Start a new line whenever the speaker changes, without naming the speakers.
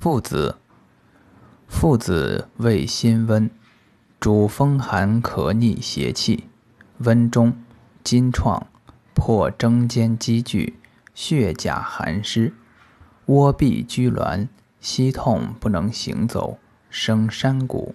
附子，附子味辛温，主风寒咳逆邪气，温中，筋创，破征间积聚，血甲寒湿，窝壁拘挛，膝痛不能行走，生山谷。